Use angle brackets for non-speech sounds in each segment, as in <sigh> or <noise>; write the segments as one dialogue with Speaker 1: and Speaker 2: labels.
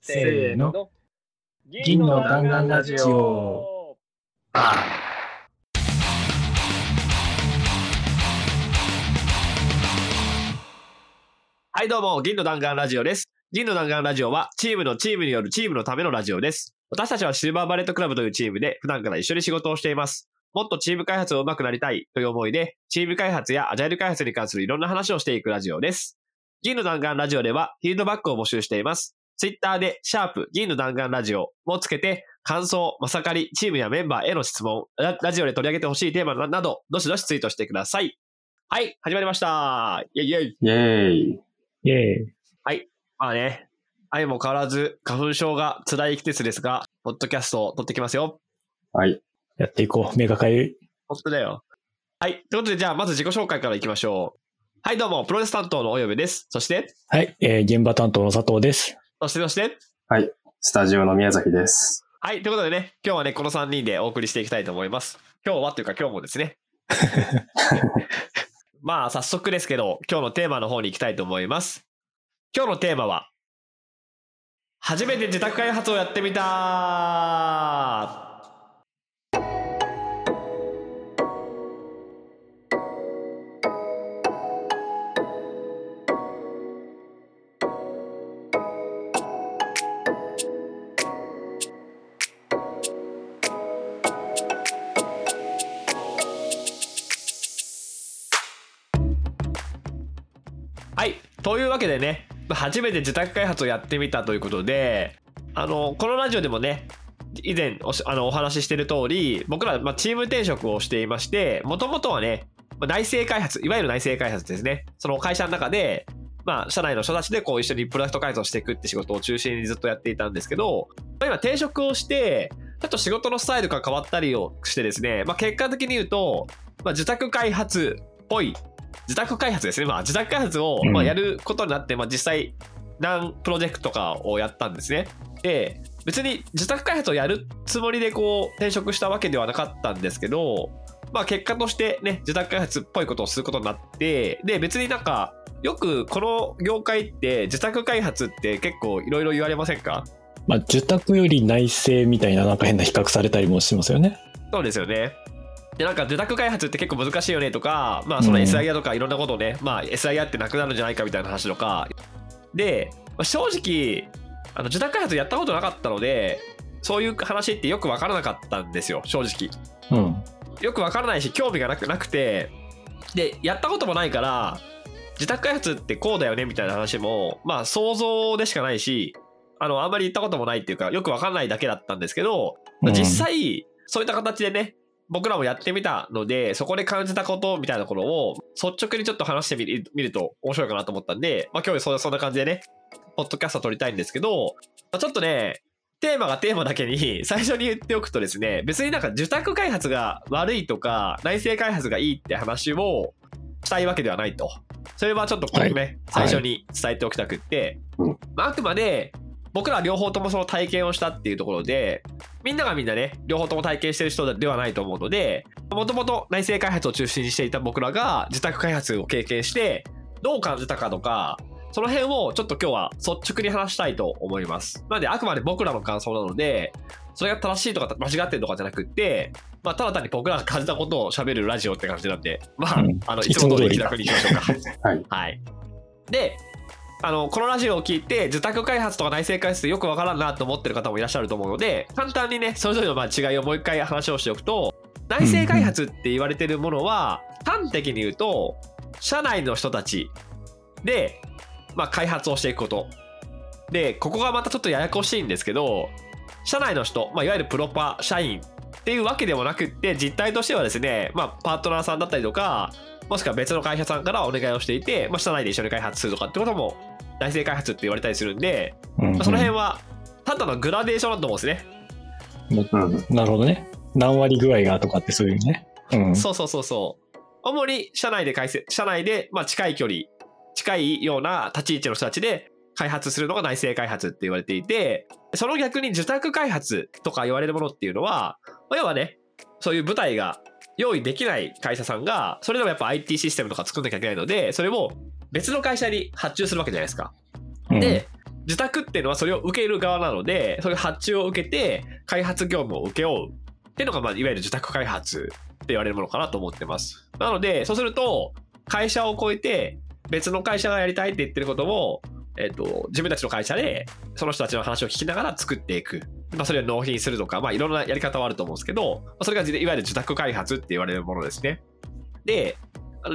Speaker 1: せーの。銀の弾丸ラジオ。
Speaker 2: はい、どうも、銀の弾丸ラジオです。銀の弾丸ラジオは、チームのチームによるチームのためのラジオです。私たちはシルバーバレットクラブというチームで、普段から一緒に仕事をしています。もっとチーム開発を上手くなりたいという思いで、チーム開発やアジャイル開発に関するいろんな話をしていくラジオです。銀の弾丸ラジオでは、フィードバックを募集しています。ツイッターで、シャープ、銀の弾丸ラジオをつけて、感想、まさかり、チームやメンバーへの質問、ララジオで取り上げてほしいテーマなど、どしどしツイートしてください。はい、始まりました。イェイイェイ。
Speaker 3: イェーイ。
Speaker 1: イェーイ。
Speaker 2: まあね、相も変わらず花粉症が辛い季節ですが、ポッドキャストを撮ってきますよ。
Speaker 3: はい。
Speaker 1: やっていこう。目がかゆい。
Speaker 2: 本当だよ。はい。ということで、じゃあ、まず自己紹介からいきましょう。はい、どうも、プロレス担当のおよべです。そして、
Speaker 1: はい、えー、現場担当の佐藤です。
Speaker 2: そして、そして、
Speaker 3: はい。スタジオの宮崎です。
Speaker 2: はい。ということでね、今日はね、この3人でお送りしていきたいと思います。今日はというか今日もですね。<laughs> まあ、早速ですけど、今日のテーマの方に行きたいと思います。今日のテーマは、初めて自宅開発をやってみたというわけでね、初めて自宅開発をやってみたということで、あの、このラジオでもね、以前おあのお話ししてる通り、僕ら、ま、チーム転職をしていまして、もともとはね、内製開発、いわゆる内製開発ですね。その会社の中で、まあ、社内の人たちでこう一緒にプロダクト開発をしていくって仕事を中心にずっとやっていたんですけど、ま今転職をして、ちょっと仕事のスタイルが変わったりをしてですね、まあ、結果的に言うと、まあ、自宅開発っぽい自宅開発ですね。まあ、自宅開発を、
Speaker 1: うん
Speaker 2: まあ、やることになって、まあ、実際、何プロジェクトかをやったんですね。で、別に自宅開発をやるつもりでこう転職したわけではなかったんですけど、まあ結果としてね、自宅開発っぽいことをすることになって、で、別になんか、よくこの業界って自宅開発って結構いろいろ言われませんか？
Speaker 1: まあ、受託より内政みたいななんか変な比較されたりもしますよね。
Speaker 2: そうですよね。で、なんか受託開発って結構難しいよねとか、まあその
Speaker 1: うん
Speaker 2: SIR とかいろんなことをね、まあ SIR ってなくなるんじゃないかみたいな話とか。で、まあ正直、あの受託開発やったことなかったので、そういう話ってよくわからなかったんですよ、正直。
Speaker 1: うん。
Speaker 2: よくわからないし、興味がなくなくて、で、やったこともないから、自宅開発ってこうだよねみたいな話も、まあ想像でしかないし、あの、あんまり言ったこともないっていうか、よくわかんないだけだったんですけど、まあ実際、そういった形でね、僕らもやってみたので、そこで感じたことみたいなところを率直にちょっと話してみる見ると面白いかなと思ったんで、まあ今日そんなそんな感じでね、ポッドキャスト撮りたいんですけど、まあちょっとね、テーマがテーマだけに <laughs> 最初に言っておくとですね、別になんか受託開発が悪いとか、内製開発がいいって話をしたいわけではないと。それはちょっとこれね、
Speaker 1: はい。
Speaker 2: 最初に伝えておきたくって、
Speaker 3: うん。
Speaker 2: まああくまで僕ら両方ともその体験をしたっていうところで、みんながみんなね、両方とも体験してる人ではないと思うので、もともと内製開発を中心にしていた僕らが自宅開発を経験して、どう感じたかとか、その辺をちょっと今日は率直に話したいと思います。なので、あくまで僕らの感想なので、それが正しいとか間違ってるとかじゃなくって、まあ、ただ単に僕らが感じたことを喋るラジオって感じなんで、まあ、
Speaker 1: うん
Speaker 2: あの、いつも通り気楽にいきましょうか。
Speaker 3: はい。
Speaker 2: はい。で、あの、このラジオを聞いて、受託開発とか内製開発ってよくわからんなと思ってる方もいらっしゃると思うので、簡単にね、それぞれのま違いをもう一回話をしておくと、内製開発って言われてるものは、端的に言うと、社内の人たちで、まあ、開発をしていくこと。で、ここがまたちょっとややこしいんですけど、社内の人、まあ、いわゆるプロパ社員っていうわけでもなくって、実態としてはですね、まあ、パートナーさんだったりとか、もしくは別の会社さんからお願いをしていて、まあ、社内で一緒に開発するとかってことも、内製開発って言われたりするんで、
Speaker 1: うん
Speaker 2: まあ、その辺は、ただのグラデーションだと思うんですね。
Speaker 3: うん。
Speaker 1: なるほどね。何割具合がとかってそういうね。うん。
Speaker 2: そうそうそうそう。主に社内で開設、社内で、まあ、近い距離、近いような立ち位置の人たちで開発するのが内製開発って言われていて、その逆に受託開発とか言われるものっていうのは、まあ要はね、そういう舞台が用意できない会社さんが、それでもやっぱ IT システムとか作んなきゃいけないので、それを別の会社に発注するわけじゃないですか。
Speaker 1: うん
Speaker 2: で、自宅っていうのはそれを受ける側なので、そういう発注を受けて、開発業務を請け負うっていうのが、まあ、いわゆる受託開発って言われるものかなと思ってます。なので、そうすると、会社を超えて、別の会社がやりたいって言ってることを、えっ、と、自分たちの会社で、その人たちの話を聞きながら作っていく。まあ、それを納品するとか、まあ、いろんなやり方はあると思うんですけど、まあそれがいわゆる受託開発って言われるものですね。で、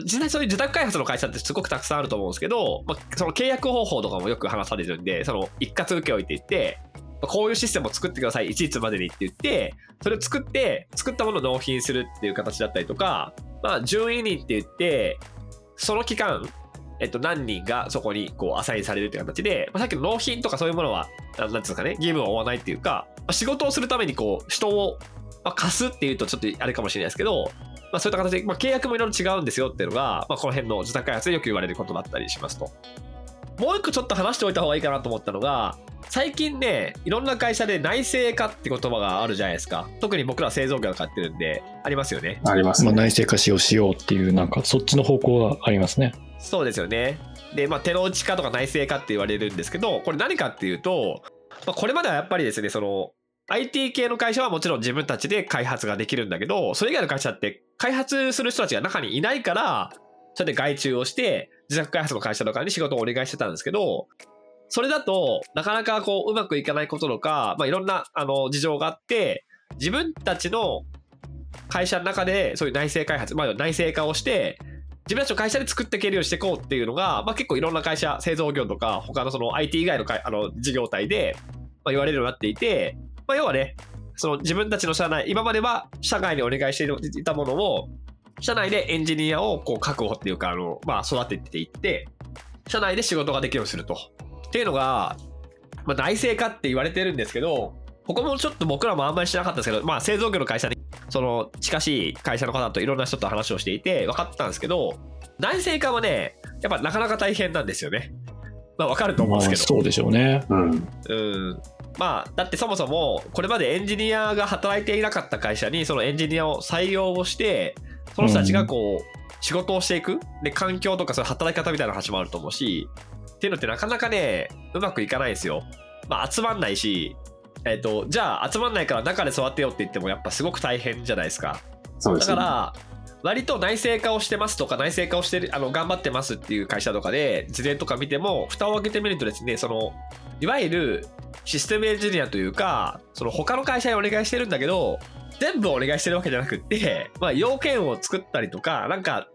Speaker 2: 実際そういう受託開発の会社ってすごくたくさんあると思うんですけど、まあ、その契約方法とかもよく話されるんで、その一括請け負いって言って、まあこういうシステムを作ってください、いちいつまでにって言って、それを作って、作ったものを納品するっていう形だったりとか、まあ、順位人って言って、その期間、えっと、何人がそこにこうアサインされるっていう形で、まあ、さっきの納品とかそういうものは、あなんていうんですかね、義務を負わないっていうか、まあ仕事をするためにこう、人を、まあ、貸すっていうとちょっとあれかもしれないですけど、まあ、そういった形で、まあ、契約もいろいろ違うんですよっていうのが、まあ、この辺の受託開発でよく言われることだったりしますと。もう一個ちょっと話しておいた方がいいかなと思ったのが、最近ね、いろんな会社で内製化って言葉があるじゃないですか。特に僕ら製造業が買ってるんで、ありますよね。
Speaker 1: まあ、
Speaker 3: ありますね。
Speaker 1: 内製化しようしようっていう、なんかそっちの方向はありますね。
Speaker 2: そうですよね。で、まあ、手の内化とか内製化って言われるんですけど、これ何かっていうと、まあ、これまではやっぱりですね、その、IT 系の会社はもちろん自分たちで開発ができるんだけど、それ以外の会社って開発する人たちが中にいないから、それで外注をして、自宅開発の会社とかに仕事をお願いしてたんですけど、それだと、なかなかこう、うまくいかないこととか、まあ、いろんな、あの、事情があって、自分たちの会社の中で、そういう内製開発、まあ、内製化をして、自分たちの会社で作っていけるようにしていこうっていうのが、まあ、結構いろんな会社、製造業とか、他のその IT 以外のあの事業体で、まあ、言われるようになっていて、まあ、要はね、その自分たちの社内、今までは社外にお願いしていたものを、社内でエンジニアをこう確保っていうか、あの、まあ、育てていって、社内で仕事ができるようにすると。っていうのが、まあ、内製化って言われてるんですけど、ここもちょっと僕らもあんまり知らなかったんですけど、まあ、製造業の会社に、その近しい会社の方といろんな人と話をしていて分かったんですけど、内製化はね、やっぱなかなか大変なんですよね。まあ、分かると思うん
Speaker 1: まあ、
Speaker 2: ですけど。
Speaker 1: そうでしょうね。
Speaker 3: うん。
Speaker 2: うん。まあ、だってそもそも、これまでエンジニアが働いていなかった会社に、そのエンジニアを採用をして、その人たちがこう、仕事をしていく。で、環境とかそういう働き方みたいな話もあると思うし、っていうのってなかなかね、うまくいかないんですよ。まあ、集まんないし、えっ、と、じゃあ集まんないから中で育てようって言っても、やっぱすごく大変じゃないですか。だ
Speaker 3: そうですね。
Speaker 2: から、割と内製化をしてますとか、内製化をしてる、あの、頑張ってますっていう会社とかで、事例とか見ても、蓋を開けてみるとですね、その、いわゆるシステムエンジニアというか、その他の会社にお願いしてるんだけど、全部お願いしてるわけじゃなくって、まあ、要件を作ったりとか、なんか、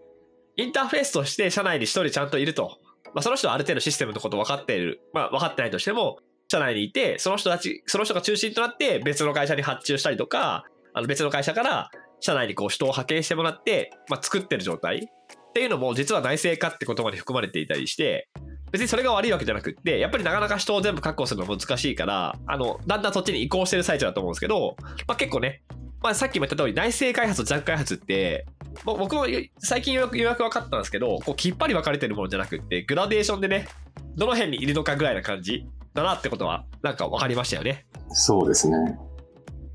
Speaker 2: インターフェースとして社内に一人ちゃんといると。まあ、その人はある程度システムのこと分かっている。まあ、分かってないとしても、社内にいて、その人たち、その人が中心となって別の会社に発注したりとか、あの別の会社から社内にこう人を派遣してもらって、まあ、作ってる状態っていうのも実は内製化って言葉に含まれていたりして、別にそれが悪いわけじゃなくって、やっぱりなかなか人を全部確保するのは難しいから、あの、だんだんそっちに移行してる最中だと思うんですけど、まあ、結構ね、まあ、さっきも言った通り内製開発と弱開発って、僕も最近ようやくようやく分かったんですけど、こうきっぱり分かれてるものじゃなくって、グラデーションでね、どの辺にいるのかぐらいな感じだなってことは、なんか分かりましたよね。
Speaker 3: そうですね。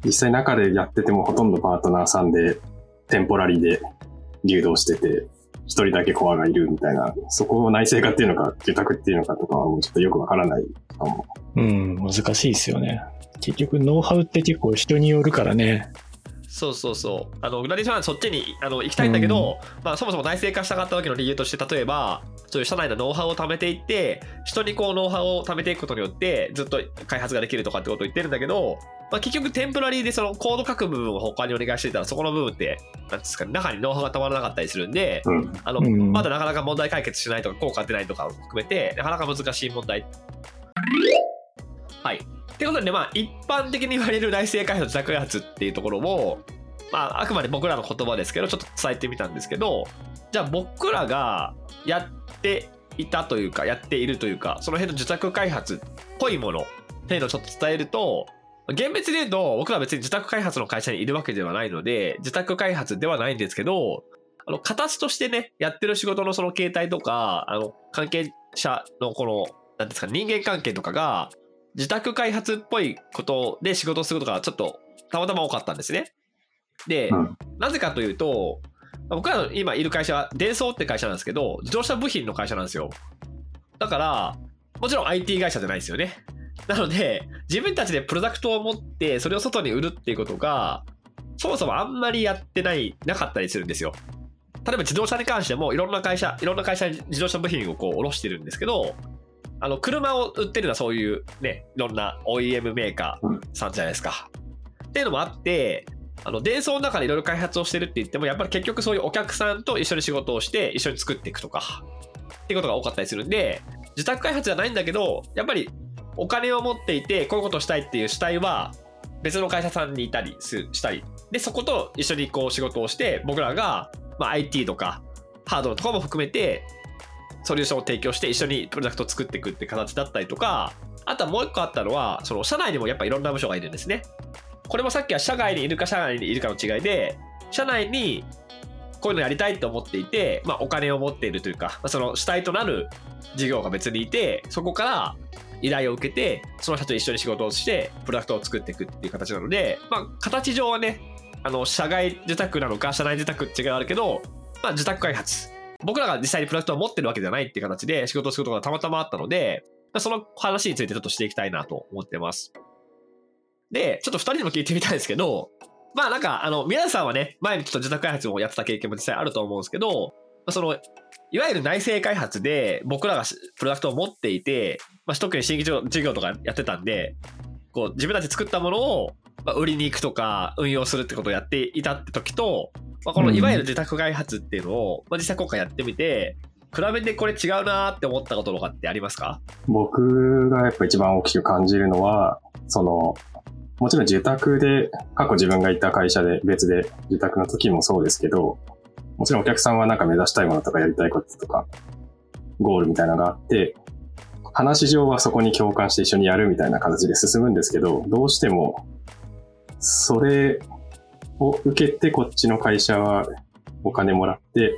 Speaker 3: 実際中でやっててもほとんどパートナーさんで、テンポラリーで流動してて、一人だけコアがいるみたいな、そこを内製化っていうのか、受託っていうのかとかはもうちょっとよくわからないかも。
Speaker 1: うん、難しいですよね。結局、ノウハウって結構人によるからね。
Speaker 2: そうそうそう。あの、グラデーションはそっちにあの行きたいんだけど、まあそもそも内製化したかった時の理由として、例えば、そういう社内のノウハウを貯めていって、人にこうノウハウを貯めていくことによって、ずっと開発ができるとかってことを言ってるんだけど、まあ結局テンプラリーでそのコード書く部分を他にお願いしてたら、そこの部分って、なんですかね、中にノウハウがたまらなかったりするんで、
Speaker 3: うん。
Speaker 2: あの、
Speaker 1: うん
Speaker 2: まだなかなか問題解決しないとか、効果出ないとかを含めて、なかなか難しい問題。はい。ってことで、まあ、一般的に言われる内製開発、自宅開発っていうところを、まあ、あくまで僕らの言葉ですけど、ちょっと伝えてみたんですけど、じゃあ僕らがやっていたというか、やっているというか、その辺の受託開発っぽいものっていうのをちょっと伝えると、厳密に言うと、僕ら別に受託開発の会社にいるわけではないので、受託開発ではないんですけど、あの、形としてね、やってる仕事のその形態とか、あの、関係者のこの、なんですか、人間関係とかが、自宅開発っぽいことで仕事をすることがちょっとたまたま多かったんですね。で、
Speaker 3: うん
Speaker 2: なぜかというと、僕らの今いる会社は、デンソーって会社なんですけど、自動車部品の会社なんですよ。だから、もちろん IT 会社じゃないですよね。なので、自分たちでプロダクトを持って、それを外に売るっていうことが、そもそもあんまりやってない、なかったりするんですよ。例えば自動車に関しても、いろんな会社、いろんな会社に自動車部品をこう卸してるんですけど、あの、車を売ってるのはそういうね、いろんな OEM メーカーさんじゃないですか。っていうのもあって、あの、デーソーの中でいろいろ開発をしてるって言っても、やっぱり結局そういうお客さんと一緒に仕事をして、一緒に作っていくとか、っていうことが多かったりするんで、自宅開発じゃないんだけど、やっぱりお金を持っていて、こういうことしたいっていう主体は、別の会社さんにいたりしたり、で、そこと一緒にこう仕事をして、僕らが、ま、IT とか、ハードとかも含めて、ソリューションを提供して一緒にプロダクトを作っていくって形だったりとか、あとはもう一個あったのは、その社内にもやっぱいろんな部署がいるんですね。これもさっきは社外にいるか社内にいるかの違いで、社内にこういうのやりたいと思っていて、まあ、お金を持っているというか、その主体となる事業が別にいて、そこから依頼を受けて、その人と一緒に仕事をして、プロダクトを作っていくっていう形なので、まあ、形上はね、あの、社外受託なのか、社内受託って違いあるけど、まあ、受託開発。僕らが実際にプロダクトを持ってるわけではないっていう形で仕事をすることがたまたまあったので、その話についてちょっとしていきたいなと思ってます。で、ちょっと二人にも聞いてみたいんですけど、まあなんか、あの、皆さんはね、前にちょっと受託開発をやってた経験も実際あると思うんですけど、その、いわゆる内製開発で僕らがプロダクトを持っていて、まあ、特に新規事業とかやってたんで、こう自分たち作ったものを売りに行くとか運用するってことをやっていたって時と、まあ、このいわゆる受託開発っていうのを、まあ、実際今回やってみて、比べてこれ違うなーって思ったこととかってありますか？
Speaker 3: 僕がやっぱ一番大きく感じるのは、その、もちろん受託で、過去自分がいた会社で別で受託の時もそうですけど、もちろんお客さんはなんか目指したいものとかやりたいこととか、ゴールみたいなのがあって、話上はそこに共感して一緒にやるみたいな形で進むんですけど、どうしても、それを受けてこっちの会社はお金もらって、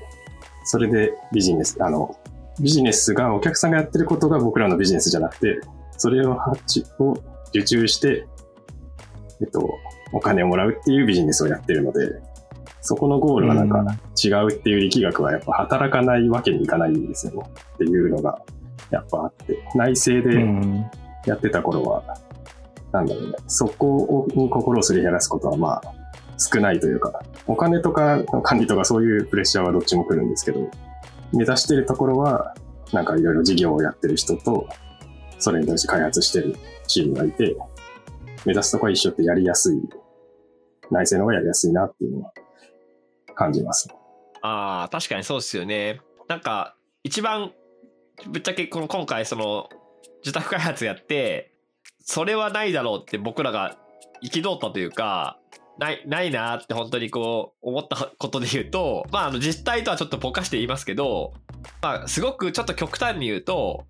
Speaker 3: それでビジネス、あの、ビジネスがお客さんがやってることが僕らのビジネスじゃなくて、それを発注を受注して、えっと、お金をもらうっていうビジネスをやってるので、そこのゴールはなんか違うっていう力学はやっぱ働かないわけにいかないんですよねっていうのがやっぱあって、内政で
Speaker 1: うん。
Speaker 3: やってた頃は、なんだろうね、そこに心をすり減らすことはまあ少ないというか、お金とか管理とかそういうプレッシャーはどっちも来るんですけど、目指してるところは、なんかいろいろ事業をやってる人と、それに対して開発してるチームがいて、目指すとこは一緒ってやりやすい、内政の方がやりやすいなっていうのは感じます。
Speaker 2: ああ、確かにそうですよね。なんか、一番、ぶっちゃけこの今回その、受託開発やって、それはないだろうって僕らが憤ったというか、ない、ないなって本当にこう思ったことで言うと、まああの実態とはちょっとぼかして言いますけど、まあすごくちょっと極端に言うと、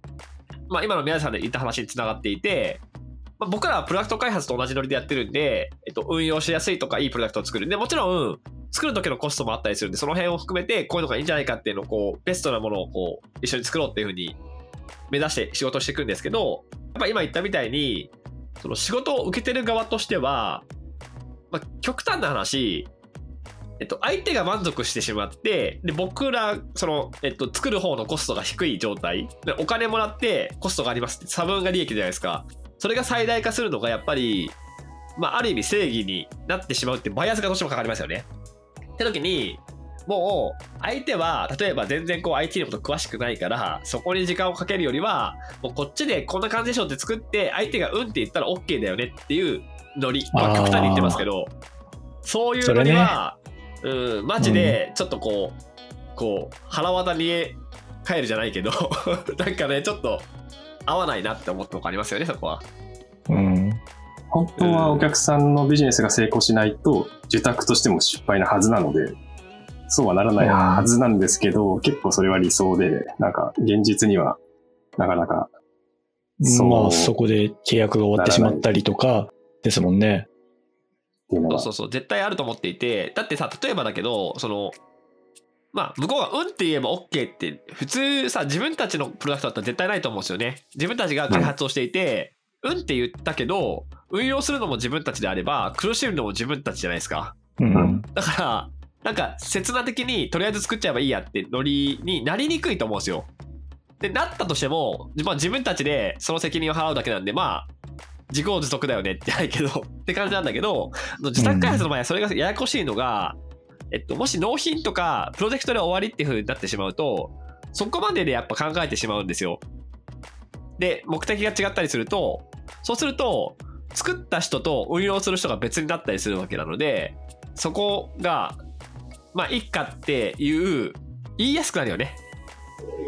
Speaker 2: まあ今の宮さんで言った話につながっていて、まあ、僕らはプロダクト開発と同じノリでやってるんで、えっと、運用しやすいとかいいプロダクトを作る。で、もちろん、作る時のコストもあったりするんで、その辺を含めて、こういうのがいいんじゃないかっていうのを、こう、ベストなものをこう、一緒に作ろうっていうふうに目指して仕事していくんですけど、やっぱ今言ったみたいに、その仕事を受けてる側としては、まあ、極端な話、えっと、相手が満足してしまって、で、僕ら、その、えっと、作る方のコストが低い状態、で、お金もらってコストがありますって、差分が利益じゃないですか。それが最大化するのが、やっぱり、まあ、ある意味正義になってしまうってバイアスがどうしてもかかりますよね。って時に、もう、相手は、例えば全然こう IT のこと詳しくないから、そこに時間をかけるよりは、もうこっちでこんな感じでしょって作って、相手がうんって言ったら OK だよねっていうノリ。まあ、極端に言ってますけど、そういうノリは、うん、マジで、ちょっとこう、こう、腹渡に帰るじゃないけど、<laughs> なんかね、ちょっと合わないなって思ったとこありますよね、そこは。
Speaker 1: うん。
Speaker 3: 本当はお客さんのビジネスが成功しないと、受託としても失敗なはずなので、そうはならないはずなんですけど、結構それは理想で、なんか現実にはなかなか、そう
Speaker 1: まあ、そこで契約が終わってしまったりとかですもんね。
Speaker 2: そうそうそう、絶対あると思っていて、だってさ、例えばだけど、その、まあ、向こうがうんって言えば OK って、普通さ、自分たちのプロダクトだったら絶対ないと思うんですよね。自分たちが開発をしていて、うん、って言ったけど、運用するのも自分たちであれば、苦しむのも自分たちじゃないですか。
Speaker 1: うん。
Speaker 2: だから、なんか、刹那的にとりあえず作っちゃえばいいやってノリになりにくいと思うんですよ。で、なったとしても、まあ自分たちでその責任を払うだけなんで、まあ、自業自得だよねってないけど、<laughs> って感じなんだけど、自宅開発の場合はそれがややこしいのが、えっと、もし納品とかプロジェクトで終わりっていう風になってしまうと、そこまででやっぱ考えてしまうんですよ。で、目的が違ったりすると、そうすると、作った人と運用する人が別になったりするわけなので、そこが、まあ、一家っていう、言いやすくなるよね。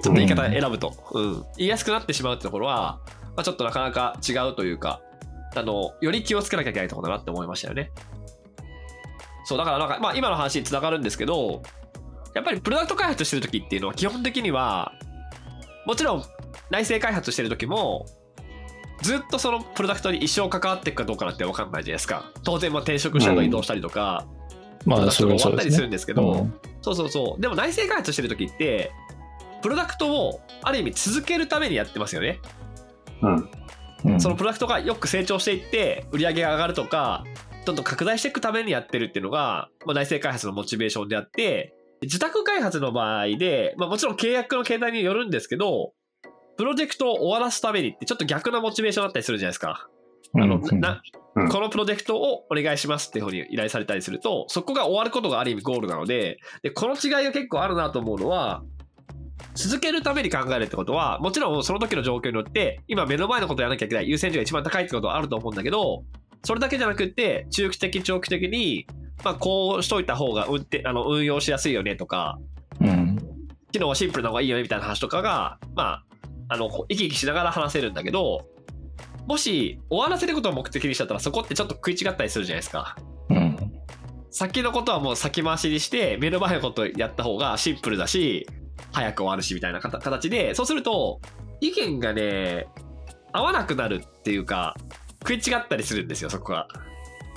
Speaker 2: ちょっと言い方選ぶと。うん。言いやすくなってしまうってところは、まあ、ちょっとなかなか違うというか、あの、より気をつけなきゃいけないところだなって思いましたよね。そう、だからなんか、まあ今の話につながるんですけど、やっぱりプロダクト開発してる時っていうのは基本的には、もちろん内製開発してる時も、ずっとそのプロダクトに一生関わっていくかどうかなんて分かんないじゃないですか。当然、まあ転職した移動したりとか、
Speaker 1: まあ、
Speaker 2: プロダクトが終わったりする
Speaker 1: ね
Speaker 2: んですけど、
Speaker 1: うん
Speaker 2: そうそうそう。でも内製開発してる時って、プロダクトをある意味続けるためにやってますよね。
Speaker 3: うん。
Speaker 1: うん。
Speaker 2: そのプロダクトがよく成長していって、売り上げが上がるとか、どんどん拡大していくためにやってるっていうのが、まあ、内製開発のモチベーションであって、自宅開発の場合で、まあ、もちろん契約の形態によるんですけど、プロジェクトを終わらすためにってちょっと逆なモチベーションだったりするじゃないですか。あの、
Speaker 1: うん。
Speaker 2: な
Speaker 3: うん。
Speaker 2: このプロジェクトをお願いしますっていうふうに依頼されたりすると、そこが終わることがある意味ゴールなので、で、この違いが結構あるなと思うのは、続けるために考えるってことは、もちろんその時の状況によって、今目の前のことをやらなきゃいけない優先順位が一番高いってことはあると思うんだけど、それだけじゃなくって、中期的、長期的に、まあ、こうしといた方が運転あの運用しやすいよねとか、
Speaker 1: うん。
Speaker 2: 機能はシンプルな方がいいよねみたいな話とかが、まあ、あの、生き生きしながら話せるんだけど、もし終わらせることを目的にしちゃったらそこってちょっと食い違ったりするじゃないですか。
Speaker 1: うん。
Speaker 2: 先のことはもう先回しにして、目の前のことをやった方がシンプルだし、早く終わるしみたいな形形で、そうすると、意見がね、合わなくなるっていうか、食い違ったりするんですよ、そこが。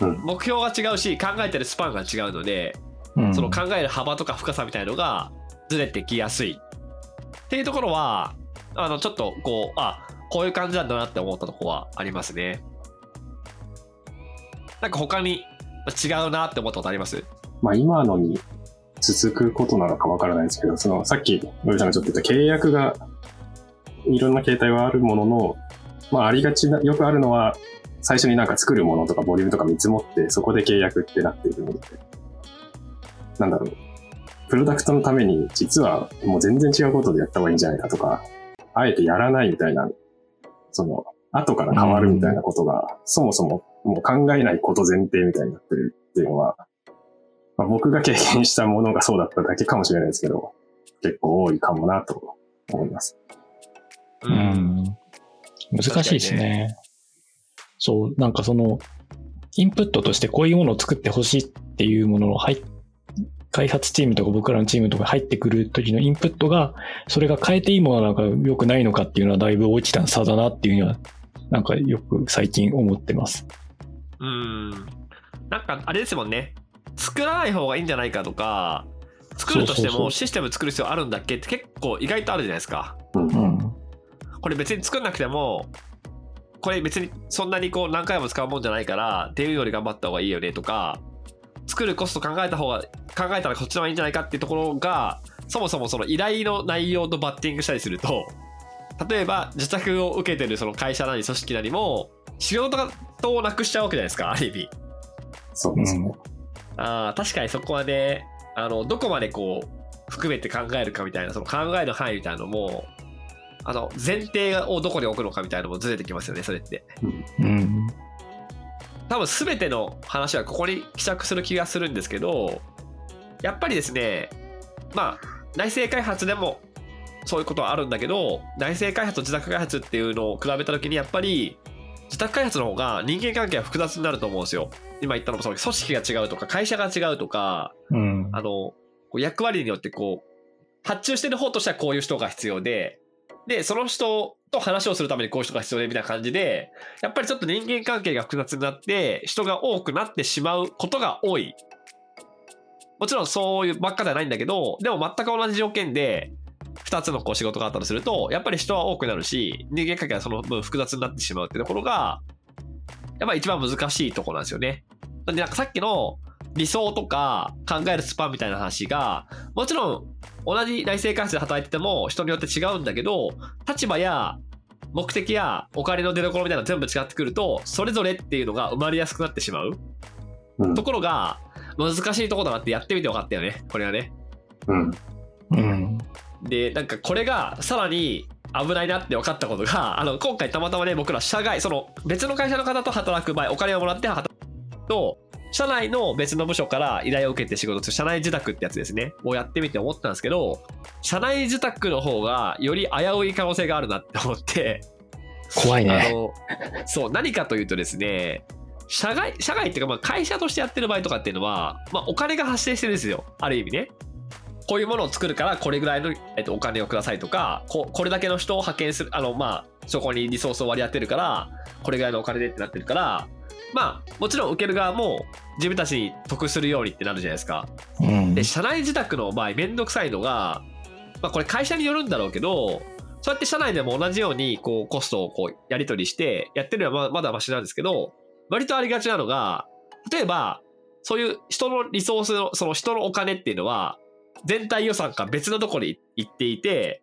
Speaker 3: うん
Speaker 2: 目標が違うし、考えてるスパンが違うので、
Speaker 1: うん
Speaker 2: その考える幅とか深さみたいのがずれてきやすい。っていうところは、あの、ちょっとこう、あ、こういう感じなんだなって思ったとこはありますね。なんか他に違うなって思ったことあります？
Speaker 3: まあ今のに続くことなのかわからないですけど、そのさっき、森さんがちょっと言った契約がいろんな形態はあるものの、まあありがちな、よくあるのは、最初になんか作るものとかボリュームとか見積もって、そこで契約ってなっているので、なんだろう。プロダクトのために、実はもう全然違うことでやった方がいいんじゃないかとか、あえてやらないみたいな、その、後から変わるみたいなことが、そもそももう考えないこと前提みたいになってるっていうのは、まあ、僕が経験したものがそうだっただけかもしれないですけど、結構多いかもなと思います。
Speaker 2: う
Speaker 1: う。ん。難しいですね。そう、なんかその、インプットとしてこういうものを作ってほしいっていうものの入っ開発チームとか僕らのチームとか入ってくる時のインプットが、それが変えていいものなのか良くないのかっていうのはだいぶ大きな差だなっていうのは、なんかよく最近思ってます。
Speaker 2: うん。なんかあれですもんね。作らない方がいいんじゃないかとか、作るとしてもシステム作る必要あるんだっけって結構意外とあるじゃないですか。
Speaker 3: うん。
Speaker 1: うん。
Speaker 2: これ別に作んなくても、これ別にそんなにこう何回も使うもんじゃないから、っていうより頑張った方がいいよねとか、作るコスト考えた方が、考えたらこっちの方がいいんじゃないかっていうところが、そもそもその依頼の内容とバッティングしたりすると、例えば自宅を受けてるその会社なり組織なりも、仕事をなくしちゃうわけじゃないですか、ある意味。
Speaker 3: そうですね。
Speaker 2: あー確かにそこはね、あの、どこまでこう、含めて考えるかみたいな、その考える範囲みたいなのも、あの、前提をどこに置くのかみたいなのもずれてきますよね、それって。
Speaker 1: うん。
Speaker 2: 多分全ての話はここに希釈する気がするんですけど、やっぱりですね、まあ、内製開発でもそういうことはあるんだけど、内製開発と自宅開発っていうのを比べたときに、やっぱり自宅開発の方が人間関係が複雑になると思うんですよ。今言ったのもそう、組織が違うとか、会社が違うとか、
Speaker 1: うん。
Speaker 2: あの、役割によってこう、発注してる方としてはこういう人が必要で、で、その人と話をするためにこういう人が必要でみたいな感じで、やっぱりちょっと人間関係が複雑になって、人が多くなってしまうことが多い。もちろんそういうばっかではないんだけど、でも全く同じ条件で、2つのこう仕事があったとすると、やっぱり人は多くなるし、人間関係がその分複雑になってしまうってところが、やっぱり一番難しいところなんですよね。なんでなんかさっきの理想とか考えるスパンみたいな話が、もちろん同じ内製開発で働いてても人によって違うんだけど、立場や目的やお金の出所みたいなの全部違ってくると、それぞれっていうのが生まれやすくなってしまう。
Speaker 3: うん
Speaker 2: ところが、難しいところだなってやってみて分かったよね。これはね。
Speaker 3: うん。
Speaker 1: うん。
Speaker 2: で、なんかこれがさらに危ないなって分かったことが、あの、今回たまたまね、僕ら社外、その別の会社の方と働く場合、お金をもらって働くと、社内の別の部署から依頼を受けて仕事する社内受託ってやつですね。をやってみて思ったんですけど、社内受託の方がより危うい可能性があるなって思って、あ
Speaker 1: 怖いね。
Speaker 2: の、そう、何かというとですね、社外、社外っていうか、まあ会社としてやってる場合とかっていうのは、まあお金が発生してるんですよ。ある意味ね。こういうものを作るから、これぐらいの、えっと、お金をくださいとか、ここれだけの人を派遣する、あの、まあ、そこにリソースを割り当てるから、これぐらいのお金でってなってるから、まあ、もちろん受ける側も自分たちに得するようにってなるじゃないですか。
Speaker 1: うん
Speaker 2: で、社内受託の場合、めんどくさいのが、まあ、これ会社によるんだろうけど、そうやって社内でも同じように、こう、コストをこう、やり取りして、やってるのはままだマシなんですけど、割とありがちなのが、例えば、そういう人のリソースの、その人のお金っていうのは、全体予算から別のところに行っていて、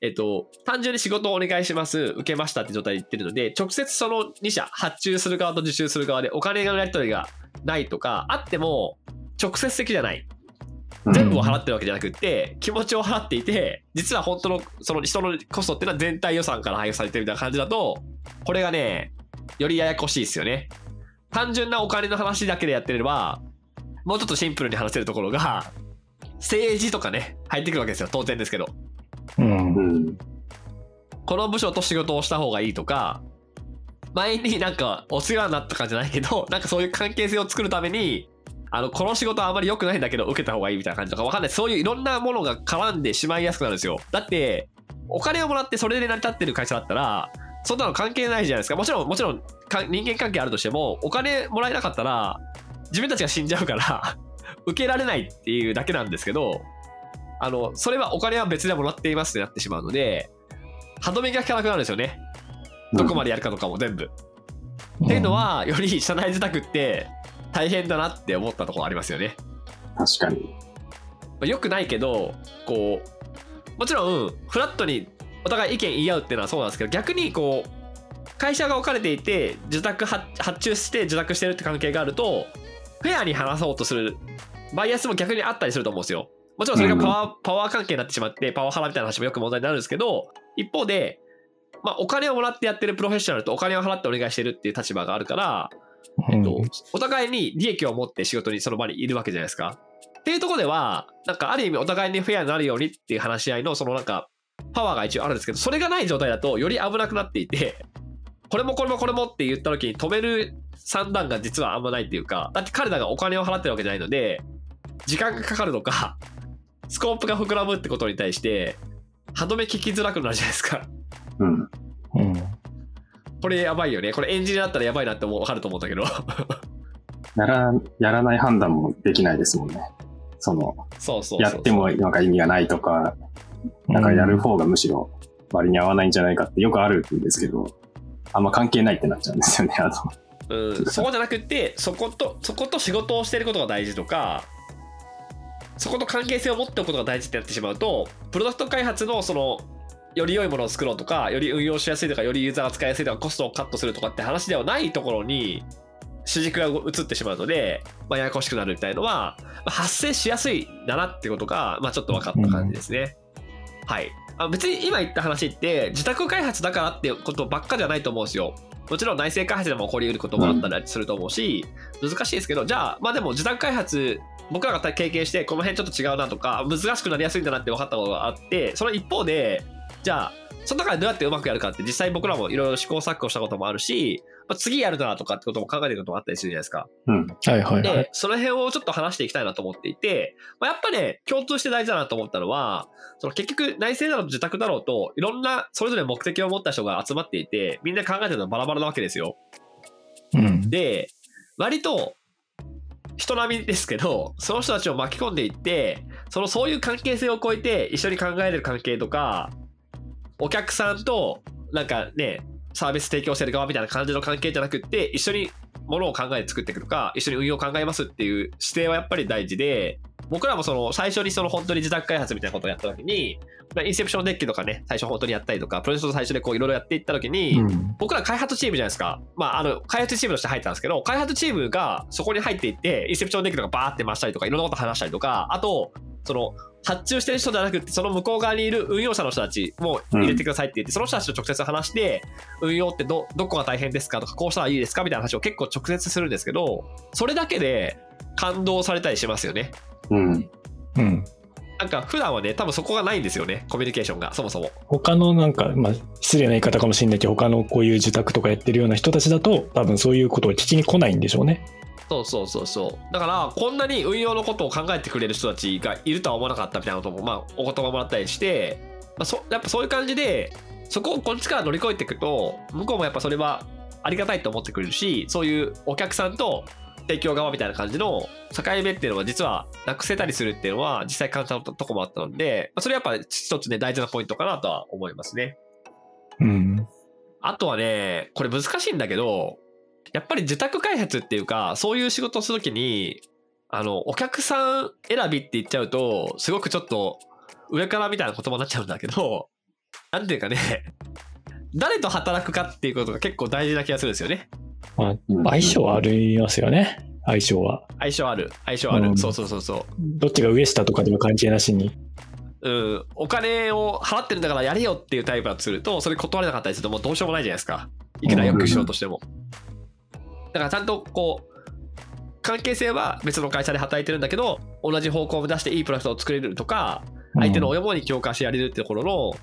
Speaker 2: えっと、単純に仕事をお願いします、受けましたって状態で言ってるので、直接その2社、発注する側と受注する側でお金のやり取りがないとか、あっても直接的じゃない。全部を払ってるわけじゃなくって、気持ちを払っていて、実は本当のその人のコストっていうのは全体予算から配布されてるみたいな感じだと、これがね、よりややこしいですよね。単純なお金の話だけでやってれば、もうちょっとシンプルに話せるところが、政治とかね、入ってくるわけですよ。当然ですけど。
Speaker 1: うん
Speaker 3: う。ん。
Speaker 2: この部署と仕事をした方がいいとか、前になんかお世話になった感じじゃないけど、<laughs> なんかそういう関係性を作るために、あの、この仕事はあまり良くないんだけど受けた方がいいみたいな感じとかわかんない。そういういろんなものが絡んでしまいやすくなるんですよ。だって、お金をもらってそれで成り立ってる会社だったら、そんなの関係ないじゃないですか。もちろん、もちろん、か人間関係あるとしても、お金もらえなかったら、自分たちが死んじゃうから、受けられないっていうだけなんですけど、あの、それはお金は別でもらっていますってなってしまうので、歯止めが効かなくなるんですよね。どこまでやるかとかも全部。っていうのは、より社内受託って大変だなって思ったところありますよね。
Speaker 3: 確かに。
Speaker 2: まあ良くないけど、こう、もちろん、フラットにお互い意見言い合うっていうのはそうなんですけど、逆にこう、会社が置かれていて、受託発発注して受託してるって関係があると、フェアに話そうとするバイアスも逆にあったりすると思うんですよ。もちろんそれがパワー,、パワー関係になってしまって、パワハラみたいな話もよく問題になるんですけど、一方で、まあ、お金をもらってやってるプロフェッショナルとお金を払ってお願いしてるっていう立場があるから、えっと、お互いに利益を持って仕事にその場にいるわけじゃないですか。っていうところでは、なんかある意味お互いにフェアになるようにっていう話し合いのそのなんかパワーが一応あるんですけど、それがない状態だとより危なくなっていて、これもこれもこれもって言った時に止める算段が実はあんまないっていうか、だって彼らがお金を払ってるわけじゃないので、時間がかかるとか、<laughs> スコープが膨らむってことに対して、歯止め聞きづらくなるじゃないですか。
Speaker 3: うん。
Speaker 1: うん。
Speaker 2: これやばいよね。これエンジニアだったらやばいなって思うわかると思うんだけど。<laughs>
Speaker 3: やら、やらない判断もできないですもんね。その、
Speaker 2: そうそうそう
Speaker 3: やってもなんか意味がないとか、なんかやる方がむしろ割に合わないんじゃないかってよくあるんですけど、あんま関係ないってなっちゃうんですよね、あの。
Speaker 2: うん、そこじゃなくてそことそこと仕事をしてることが大事とかそこと関係性を持っておくことが大事ってなってしまうとプロダクト開発のそのより良いものを作ろうとかより運用しやすいとかよりユーザーが使いやすいとかコストをカットするとかって話ではないところに主軸が移ってしまうので、まあ、ややこしくなるみたいのは、まあ、発生しやすいだなってことが、まあ、ちょっと分かった感じですね。はい。あ別に今言った話って自宅開発だからってことばっかじゃないと思うんですよ。もちろん内製開発でも起こりうることもあったりすると思うし、難しいですけど、じゃあ、まあでも自宅開発、僕らが経験して、この辺ちょっと違うなとか、難しくなりやすいんだなって分かったことがあって、その一方で、じゃあ、その中でどうやってうまくやるかって、実際僕らもいろいろ試行錯誤したこともあるし、まあ、次やるなとかってことも考えてることもあったりするじゃないですか。
Speaker 3: うん。
Speaker 1: はいはいはい
Speaker 2: で。、その辺をちょっと話していきたいなと思っていて、まあ、やっぱね、共通して大事だなと思ったのは、その結局内政だろうと自宅だろうと、いろんなそれぞれ目的を持った人が集まっていて、みんな考えてるのはバラバラなわけですよ。
Speaker 1: うん。
Speaker 2: で、割と人並みですけど、その人たちを巻き込んでいって、そのそういう関係性を超えて一緒に考えれる関係とか、お客さんとなんかね、サービス提供してる側みたいな感じの関係じゃなくって、一緒にものを考えて作っていくとか、一緒に運用を考えますっていう姿勢はやっぱり大事で、僕らもその最初にその本当に自宅開発みたいなことをやった時に、まあインセプションデッキとかね、最初本当にやったりとか、プロジェクト最初でこういろいろやっていった時に、
Speaker 1: うん。
Speaker 2: 僕ら開発チームじゃないですか。まあ、あの、開発チームとして入ったんですけど、開発チームがそこに入っていって、インセプションデッキとかバーって回したりとか、いろんなこと話したりとか、あと、その、発注してる人じゃなくて、その向こう側にいる運用者の人たちも入れてくださいって言って、その人たちと直接話して、運用ってど、どこが大変ですかとか、こうしたらいいですかみたいな話を結構直接するんですけど、それだけで感動されたりしますよね。
Speaker 3: うん。
Speaker 1: うん。
Speaker 2: なんか普段はね、多分そこがないんですよね、コミュニケーションが、そもそも。
Speaker 1: 他のなんか、まあ、失礼な言い方かもしれないけど、他のこういう受託とかやってるような人たちだと、多分そういうことを聞きに来ないんでしょうね。
Speaker 2: そうそうそうそう。だから、こんなに運用のことを考えてくれる人たちがいるとは思わなかったみたいなことも、まあ、お言葉もらったりして、まあ、そやっぱそういう感じで、そこをこっちから乗り越えていくと、向こうもやっぱそれはありがたいと思ってくれるし、そういうお客さんと提供側みたいな感じの境目っていうのは実はなくせたりするっていうのは実際感じたとこもあったので、まあ、それはやっぱ一つね大事なポイントかなとは思いますね。
Speaker 1: うん。
Speaker 2: あとはね、これ難しいんだけど、やっぱり受託開発っていうか、そういう仕事をするときに、あの、お客さん選びって言っちゃうと、すごくちょっと上からみたいな言葉になっちゃうんだけど、<laughs> なんていうかね、誰と働くかっていうことが結構大事な気がするんですよね。
Speaker 1: まあ、
Speaker 3: うん
Speaker 1: 相性はありますよね。相性は。
Speaker 2: 相性ある。相性ある。
Speaker 1: うん
Speaker 2: そうそうそうそう。
Speaker 1: どっちが上下とかでも関係なしに。
Speaker 2: うん、お金を払ってるんだからやれよっていうタイプだとすると、それ断れなかったりするともうどうしようもないじゃないですか。いくらよくしようとしても。だからちゃんとこう、関係性は別の会社で働いてるんだけど、同じ方向を目指していいプロダクトを作れるとか、相手の親もに共感してやれるってところの、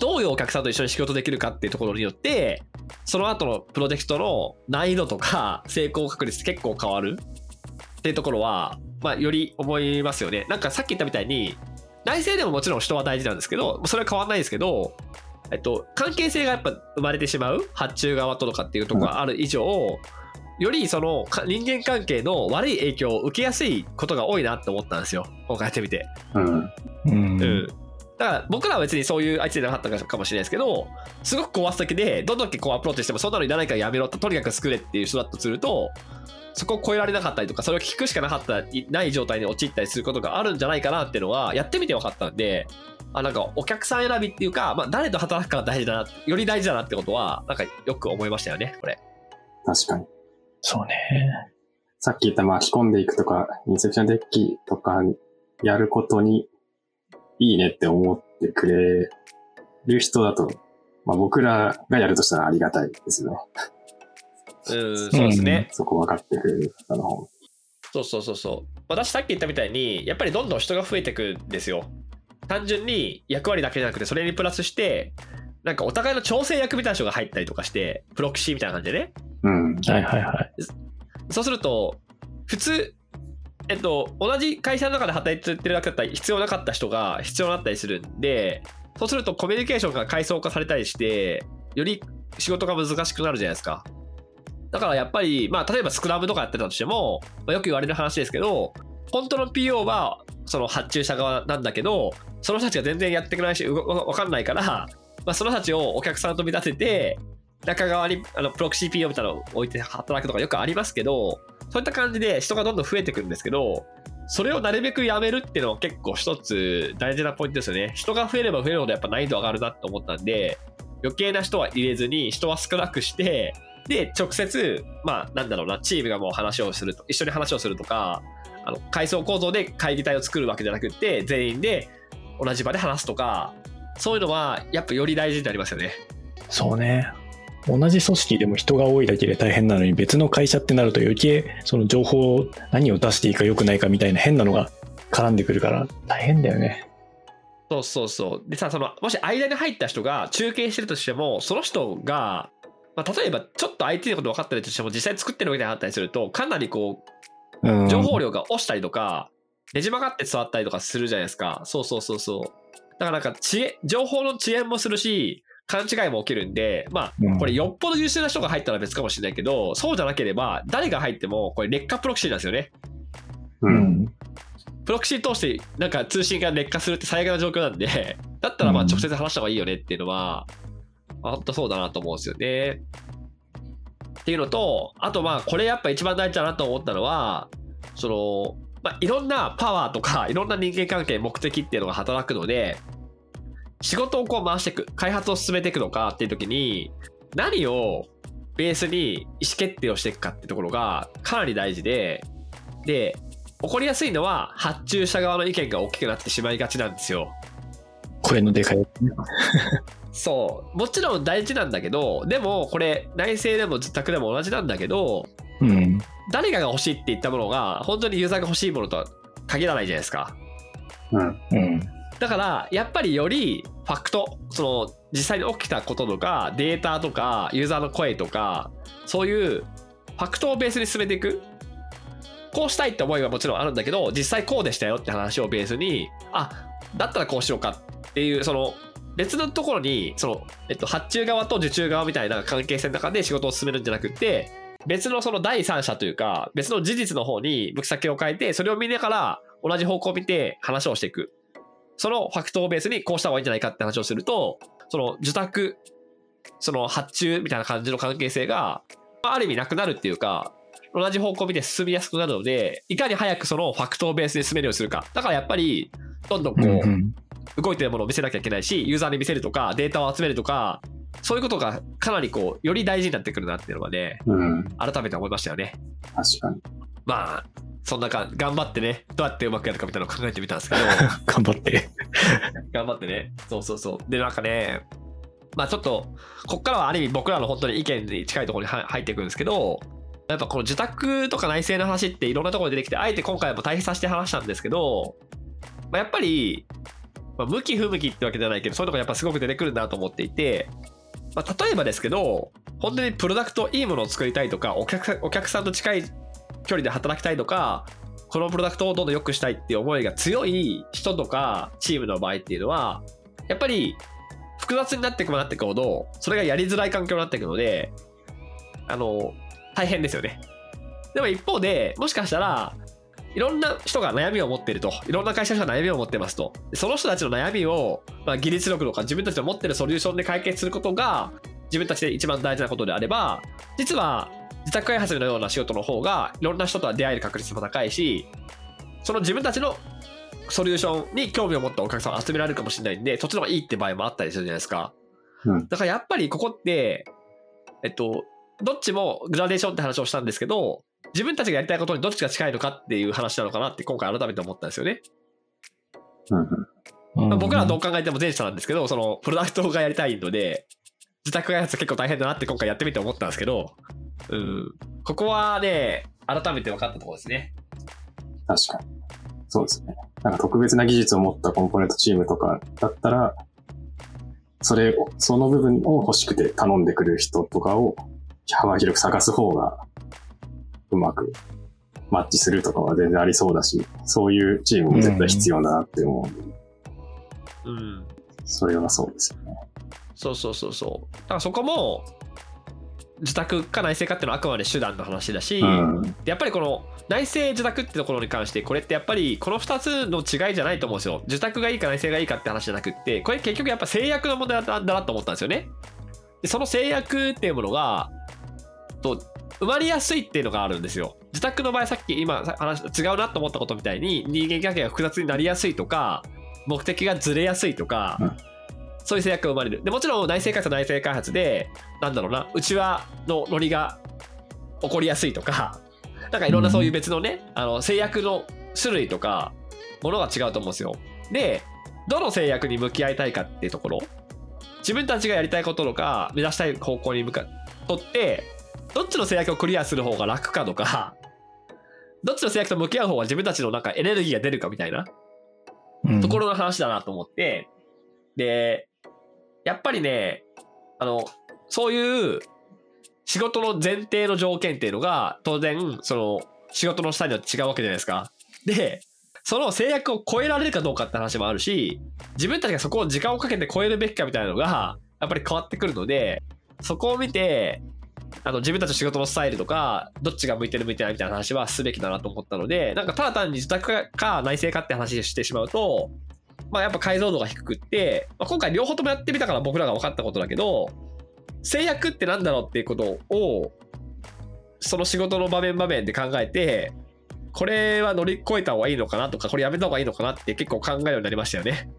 Speaker 2: どういうお客さんと一緒に仕事できるかっていうところによって、その後のプロジェクトの難易度とか <laughs> 成功確率結構変わる？っていうところは、まあ、より思いますよね。なんかさっき言ったみたいに、内政でももちろん人は大事なんですけど、それは変わらないですけど、えっと、関係性がやっぱ生まれてしまう？発注側とかっていうところがある以上、よりそのか人間関係の悪い影響を受けやすいことが多いなって思ったんですよ。今回やってみて。
Speaker 3: うん。
Speaker 1: うん。
Speaker 2: うん。だから僕らは別にそういう相手じゃなかったかもしれないですけど、すごく壊すだけで、どんだけこうアプローチしてもそんなのいらないからやめろって、とにかく作れっていう人だとすると、そこを超えられなかったりとか、それを聞くしかなかったり、ない状態に陥ったりすることがあるんじゃないかなっていうのは、やってみて分かったんで、あなんかお客さん選びっていうか、まあ、誰と働くかが大事だな、より大事だなってことは、なんかよく思いましたよね、これ。
Speaker 3: 確かに。
Speaker 1: そうね。
Speaker 3: さっき言った巻き込んでいくとか、インセプションデッキとかやることにいいねって思ってくれる人だと、まあ僕らがやるとしたらありがたいですよね。
Speaker 2: うん、そうですね。
Speaker 3: そこ分かってくれる方の方が。
Speaker 2: そうそうそうそう。私さっき言ったみたいに、やっぱりどんどん人が増えていくんですよ。単純に役割だけじゃなくて、それにプラスして、なんかお互いの調整役みたいな人が入ったりとかして、プロキシーみたいな感じでね。
Speaker 3: うん。
Speaker 1: はいはいはい。
Speaker 2: そうすると、普通、えっと、同じ会社の中で働いてるだけだったら必要なかった人が必要になったりするんで、そうするとコミュニケーションが階層化されたりして、より仕事が難しくなるじゃないですか。だからやっぱり、まあ、例えばスクラムとかやってたとしても、まあ、よく言われる話ですけど、本当の PO はその発注者側なんだけど、その人たちが全然やってくれないし、わかんないから、まあ、その人たちをお客さんと見立てて、中側にあのプロクシー PO みたいなのを置いて働くとかよくありますけど、そういった感じで人がどんどん増えてくるんですけど、それをなるべくやめるっていうのは結構一つ大事なポイントですよね。人が増えれば増えるほどやっぱ難易度上がるなって思ったんで、余計な人は入れずに人は少なくして、で、直接、まあなんだろうな、チームがもう話をすると、一緒に話をするとか、あの階層構造で会議体を作るわけじゃなくって、全員で同じ場で話すとか、そういうのはやっぱより大事になりますよね。
Speaker 1: そうね。同じ組織でも人が多いだけで大変なのに別の会社ってなると余計その情報を何を出していいか良くないかみたいな変なのが絡んでくるから大変だよね。
Speaker 2: そうそうそう。でさ、その、もし間に入った人が中継してるとしても、その人が、まあ、例えばちょっと IT のこと分かったりとしても、実際作ってるわけじゃなかったりすると、かなりこう、
Speaker 1: うん。
Speaker 2: 情報量が落ちたりとか、ねじ曲がって伝わったりとかするじゃないですか。そうそうそうそう。だからなんか知恵、情報の遅延もするし、勘違いも起きるんで、ま
Speaker 1: うん
Speaker 2: あ、これよっぽど優秀な人が入ったら別かもしれないけど、そうじゃなければ、誰が入っても、これ劣化プロキシーなんですよね。
Speaker 3: う。
Speaker 1: うんん。
Speaker 2: プロキシー通してなんか通信が劣化するって最悪な状況なんで、<laughs> だったらまあ
Speaker 1: うん
Speaker 2: 直接話した方がいいよねっていうのは、あ本当そうだなと思うんですよね。っていうのと、あとまあこれやっぱ一番大事だなと思ったのは、その、まあ、いろんなパワーとかいろんな人間関係目的っていうのが働くので仕事をこう回していく開発を進めていくのかっていう時に何をベースに意思決定をしていくかってところがかなり大事でで起こりやすいのは発注者側の意見が大きくなってしまいがちなんですよ。
Speaker 1: 声のでかい。<laughs>
Speaker 2: そうもちろん大事なんだけどでもこれ内政でも自宅でも同じなんだけど
Speaker 1: うん。
Speaker 2: 誰かが欲しいって言ったものが本当にユーザーが欲しいものとは限らないじゃないですか。
Speaker 3: うん。
Speaker 1: うん。
Speaker 2: だからやっぱりよりファクトその実際に起きたこととかデータとかユーザーの声とかそういうファクトをベースに進めていく。こうしたいって思いはもちろんあるんだけど実際こうでしたよって話をベースにあだったらこうしようかっていうその別のところにその、えっと、発注側と受注側みたいな関係性の中で仕事を進めるんじゃなくて別のその第三者というか別の事実の方に向き先を変えてそれを見ながら同じ方向を見て話をしていく。そのファクトをベースにこうした方がいいんじゃないかって話をすると、その受託、その発注みたいな感じの関係性が、まあある意味なくなるっていうか、同じ方向を見て進みやすくなるので、いかに早くそのファクトをベースに進めるようにするか。だからやっぱり、どんどんこ
Speaker 1: う。
Speaker 2: 動いてるものを見せなきゃいけないし、ユーザーに見せるとか、データを集めるとか、そういうことがかなりこう、より大事になってくるなっていうのがね、
Speaker 3: うん。
Speaker 2: 改めて思いましたよね。
Speaker 3: 確かに。
Speaker 2: まあ、そんなか、頑張ってね、どうやってうまくやるかみたいなのを考えてみたんですけど、<laughs>
Speaker 1: 頑張って。
Speaker 2: 頑張ってね。そうそうそう。で、なんかね、まあちょっと、こっからはある意味僕らの本当に意見に近いところには入っていくんですけど、やっぱこの受託とか内政の話っていろんなところで出てきて、あえて今回も対比させて話したんですけど、まあ、やっぱり、まあ、向き不向きってわけじゃないけど、そういうところやっぱすごく出てくるなと思っていて、まあ、例えばですけど、本当にプロダクト、いいものを作りたいとか、お客さんお客さんと近い距離で働きたいとか、このプロダクトをどんどん良くしたいっていう思いが強い人とかチームの場合っていうのは、やっぱり複雑になっていくもなっていくほど、それがやりづらい環境になっていくので、あの、大変ですよね。でも一方で、もしかしたら、いろんな人が悩みを持ってると。いろんな会社の人が悩みを持ってますと。その人たちの悩みを、まあ、技術力とか自分たちの持ってるソリューションで解決することが、自分たちで一番大事なことであれば、実は自宅開発のような仕事の方が、いろんな人とは出会える確率も高いし、その自分たちのソリューションに興味を持ったお客さんを集められるかもしれないんで、そっちの方がいいって場合もあったりするじゃないですか。
Speaker 3: うん
Speaker 2: だからやっぱりここって、えっと、どっちもグラデーションって話をしたんですけど、自分たちがやりたいことにどっちが近いのかっていう話なのかなって今回改めて思ったんですよね。
Speaker 3: うん
Speaker 2: 僕らはどう
Speaker 1: か。
Speaker 2: 考えても前者なんですけど、そのプロダクトがやりたいので、自宅開発結構大変だなって今回やってみて思ったんですけど、うん、ここはね、改めて分かったところですね。
Speaker 3: 確かに。そうですね。なんか特別な技術を持ったコンポーネントチームとかだったら、それを、その部分を欲しくて頼んでくる人とかを幅広く探す方がうまくマッチするとかは全然ありそうだし、そういうチームも絶対必要だなって思う
Speaker 2: うん。
Speaker 3: それはそうですよね。
Speaker 2: そうそうそうそう。だからそこも、自宅か内政かっていうのはあくまで手段の話だし、
Speaker 3: うん。
Speaker 2: でやっぱりこの内政受託ってところに関してこれってやっぱりこの2つの違いじゃないと思うんですよ。受託がいいか内政がいいかって話じゃなくってこれ結局やっぱ制約の問題だなと思ったんですよね。でその制約っていうものがと生まれやすいっていうのがあるんですよ。受託の場合さっき今話違うなと思ったことみたいに人間関係が複雑になりやすいとか目的がずれやすいとか、
Speaker 3: うん
Speaker 2: そういう制約が生まれる。でもちろん内政開発は内政開発でなんだろうな内輪のノリが起こりやすいとか <laughs> なんかいろんなそういう別のね、あの制約の種類とかものが違うと思うんですよ。で、どの制約に向き合いたいかっていうところ、自分たちがやりたいこととか目指したい方向に向かとって、どっちの制約をクリアする方が楽かとか、<laughs> どっちの制約と向き合う方が自分たちのなんかエネルギーが出るかみたいな
Speaker 1: うん。
Speaker 2: ところの話だなと思って、で、やっぱりね、あの、そういう仕事の前提の条件っていうのが、当然、その、仕事のスタイルによって違うわけじゃないですか。で、その制約を超えられるかどうかって話もあるし、自分たちがそこを時間をかけて超えるべきかみたいなのが、やっぱり変わってくるので、そこを見て、あの自分たちの仕事のスタイルとか、どっちが向いてる向いてないみたいな話はすべきだなと思ったので、なんかただ単に自宅か内政かって話してしまうと、まあやっぱ解像度が低くって、まあ、今回両方ともやってみたから僕らが分かったことだけど、制約ってなんだろうっていうことを、その仕事の場面場面で考えて、これは乗り越えた方がいいのかなとか、これやめた方がいいのかなって結構考えるようになりましたよね。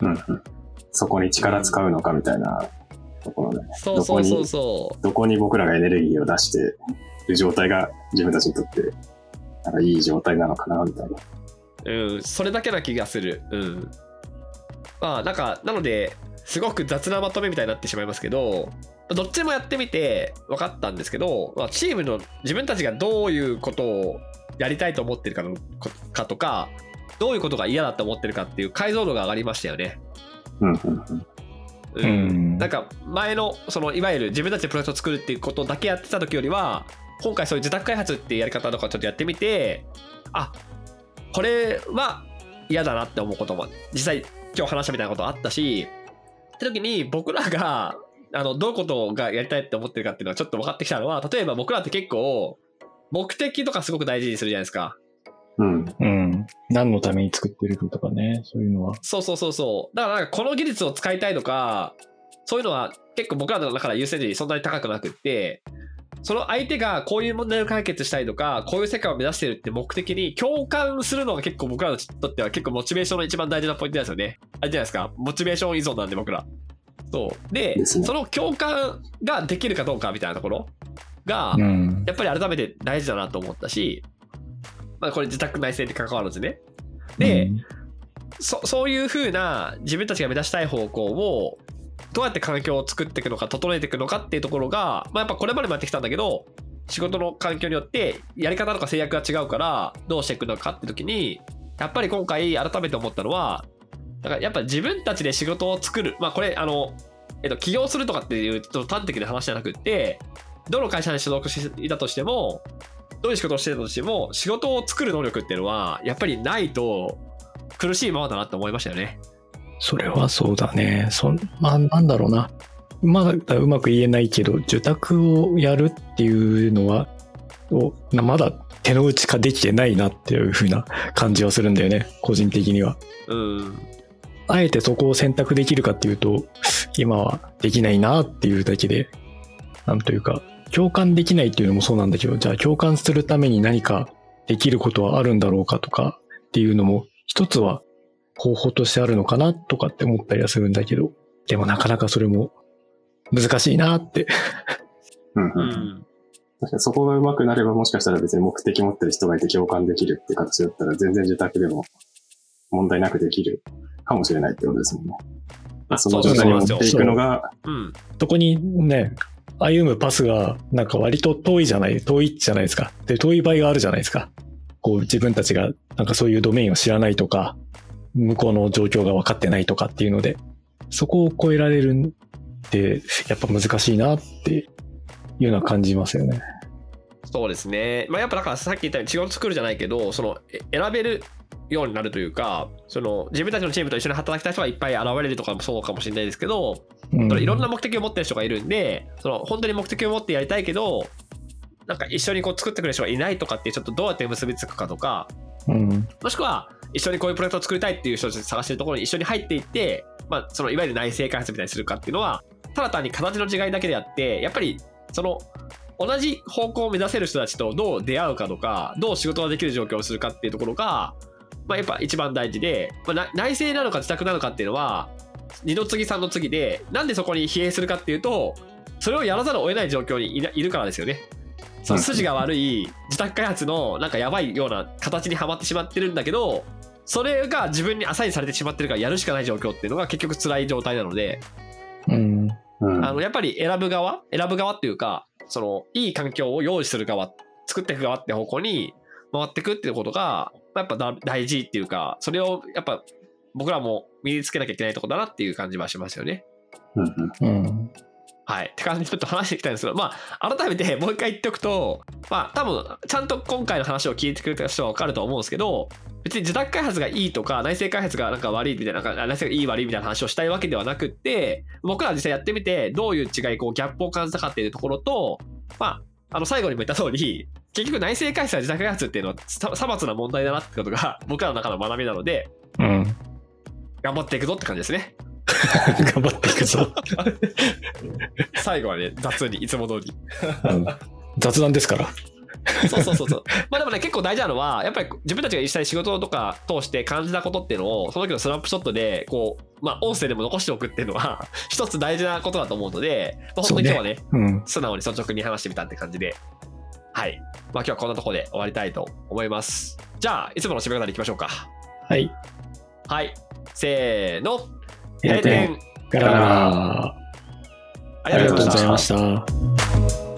Speaker 3: うんうん。そこに力使うのかみたいなところで、
Speaker 2: そうそうそうそ
Speaker 3: どこに僕らがエネルギーを出してる状態が自分たちにとって、なんかいい状態なのかなみたいな。
Speaker 2: う。うん、それだけな気がする。うん。まあ、なんか、なので、すごく雑なまとめみたいになってしまいますけど、どっちもやってみて分かったんですけど、まあ、チームの自分たちがどういうことをやりたいと思ってるかのかとか、どういうことが嫌だと思ってるかっていう解像度が上がりましたよね。
Speaker 3: うん
Speaker 2: なんか前のそのいわゆる自分たちでプロジェクトを作るっていうことだけやってた時よりは今回そういう自宅開発っていうやり方とかちょっとやってみてあこれは嫌だなって思うことも実際今日話したみたいなことあったしって時に僕らがあのどういうことがやりたいって思ってるかっていうのはちょっと分かってきたのは例えば僕らって結構目的とかすごく大事にするじゃないですか。
Speaker 3: うん。
Speaker 1: うん。何のために作ってるかとかね、そういうのは。
Speaker 2: そうそうそうそう。だからなんかこの技術を使いたいとか、そういうのは結構僕らの中で優先順位そんなに高くなくって、その相手がこういう問題を解決したいとか、こういう世界を目指してるって目的に共感するのが結構僕らにとっては結構モチベーションの一番大事なポイントですよね。あれじゃないですか。モチベーション依存なんで僕ら。そう。で、
Speaker 3: ですね
Speaker 2: その共感ができるかどうかみたいなところが、
Speaker 1: うん。
Speaker 2: やっぱり改めて大事だなと思ったし、まあこれ自宅内政に関わらずね。で、
Speaker 1: うん
Speaker 2: そそういうふうな自分たちが目指したい方向をどうやって環境を作っていくのか整えていくのかっていうところが、まあ、やっぱこれまでもやってきたんだけど仕事の環境によってやり方とか制約が違うからどうしていくのかって時にやっぱり今回改めて思ったのはだからやっぱ自分たちで仕事を作るまあこれあの、えっと、起業するとかっていうちょっと端的な話じゃなくってどの会社に所属していたとしてもどういう仕事をしていたとしても仕事を作る能力っていうのはやっぱりないと苦しいままだなって思いましたよね。
Speaker 1: それはそうだね。そんまあ、なんだろうな。まだうまく言えないけど、受託をやるっていうのは、まだ手の内化できてないなっていう風な感じはするんだよね。個人的には。
Speaker 2: うん。
Speaker 1: あえてそこを選択できるかっていうと、今はできないなっていうだけで、なんというか、共感できないっていうのもそうなんだけど、じゃあ共感するために何かできることはあるんだろうかとかっていうのも、一つは方法としてあるのかなとかって思ったりはするんだけど、でもなかなかそれも難しいなって。
Speaker 3: うん
Speaker 2: う
Speaker 3: うん。
Speaker 2: ん。
Speaker 3: 確かにそこが上手くなればもしかしたら別に目的持ってる人がいて共感できるって形だったら全然自宅でも問題なくできるかもしれないってことですもんね。
Speaker 2: あ
Speaker 3: その状態に持っていくのが、
Speaker 2: うん。
Speaker 1: そこにね、歩むパスがなんか割と遠いじゃない、遠いじゃないですか。で、遠い場合があるじゃないですか。こう自分たちがなんかそういうドメインを知らないとか、向こうの状況が分かってないとかっていうので、そこを超えられるんってやっぱ難しいなっていうのは感じますよね。
Speaker 2: そうですね。まあ、やっぱだからさっき言ったように仕事作るじゃないけど、そのえ選べるようになるというか、その自分たちのチームと一緒に働きたい人がいっぱい現れるとかもそうかもしれないですけど、
Speaker 1: うん
Speaker 2: いろんな目的を持ってる人がいるんで、その本当に目的を持ってやりたいけど、なんか一緒にこう作ってくれる人がいないとかってちょっとどうやって結びつくかとか、
Speaker 1: うん。
Speaker 2: もしくは一緒にこういうプロジェクトを作りたいっていう人を探してるところに一緒に入っていって、まあ、そのいわゆる内製開発みたいにするかっていうのはただ単に形の違いだけであってやっぱりその同じ方向を目指せる人たちとどう出会うかとかどう仕事ができる状況をするかっていうところが、まあ、やっぱ一番大事で、まあ、内製なのか自宅なのかっていうのは二の次三の次でなんでそこに疲弊するかっていうとそれをやらざるを得ない状況にいないるからですよね。その筋が悪い自宅開発のなんかやばいような形にはまってしまってるんだけどそれが自分にアサインされてしまってるからやるしかない状況っていうのが結局辛い状態なので、
Speaker 1: うん。
Speaker 3: うん。
Speaker 2: あのやっぱり選ぶ側選ぶ側っていうかそのいい環境を用意する側作っていく側って方向に回っていくっていうことがやっぱだ大事っていうかそれをやっぱ僕らも身につけなきゃいけないところだなっていう感じはしますよね。
Speaker 3: うんうん
Speaker 1: うん。
Speaker 2: はい。って感じでちょっと話していきたいんですけど、まあ、改めてもう一回言っておくと、まあ、多分、ちゃんと今回の話を聞いてくれた人は分かると思うんですけど、別に自宅開発がいいとか、内製開発がなんか悪いみたいな、なんか内製がいい悪いみたいな話をしたいわけではなくって、僕ら実際やってみて、どういう違い、こう、ギャップを感じたかっていうところと、まあ、あの、最後にも言った通り、結局内製開発や自宅開発っていうのはささまつな問題だなってことが僕らの中の学びなので、
Speaker 1: うん。
Speaker 2: 頑張っていくぞって感じですね。<laughs>
Speaker 1: 頑張っていくぞ。<laughs>
Speaker 2: 最後はね、雑にいつも通り。
Speaker 1: うん雑談ですから。
Speaker 2: そうそうそうそう。まあでもね、結構大事なのは、やっぱり自分たちが実際仕事とか通して感じたことっていうのを、その時のスナップショットで、こう、まあ音声でも残しておくっていうのは、<laughs> 一つ大事なことだと思うので、まあ、本当に今日はね、
Speaker 1: うん。
Speaker 2: 素直に率直に話してみたって感じで、はい。まあ今日はこんなところで終わりたいと思います。じゃあ、いつもの締め方でいきましょうか。
Speaker 1: はい。
Speaker 2: はい。せーの。
Speaker 1: 閉店ガラガラ。
Speaker 2: ありがとうございました
Speaker 1: ありがとうございました。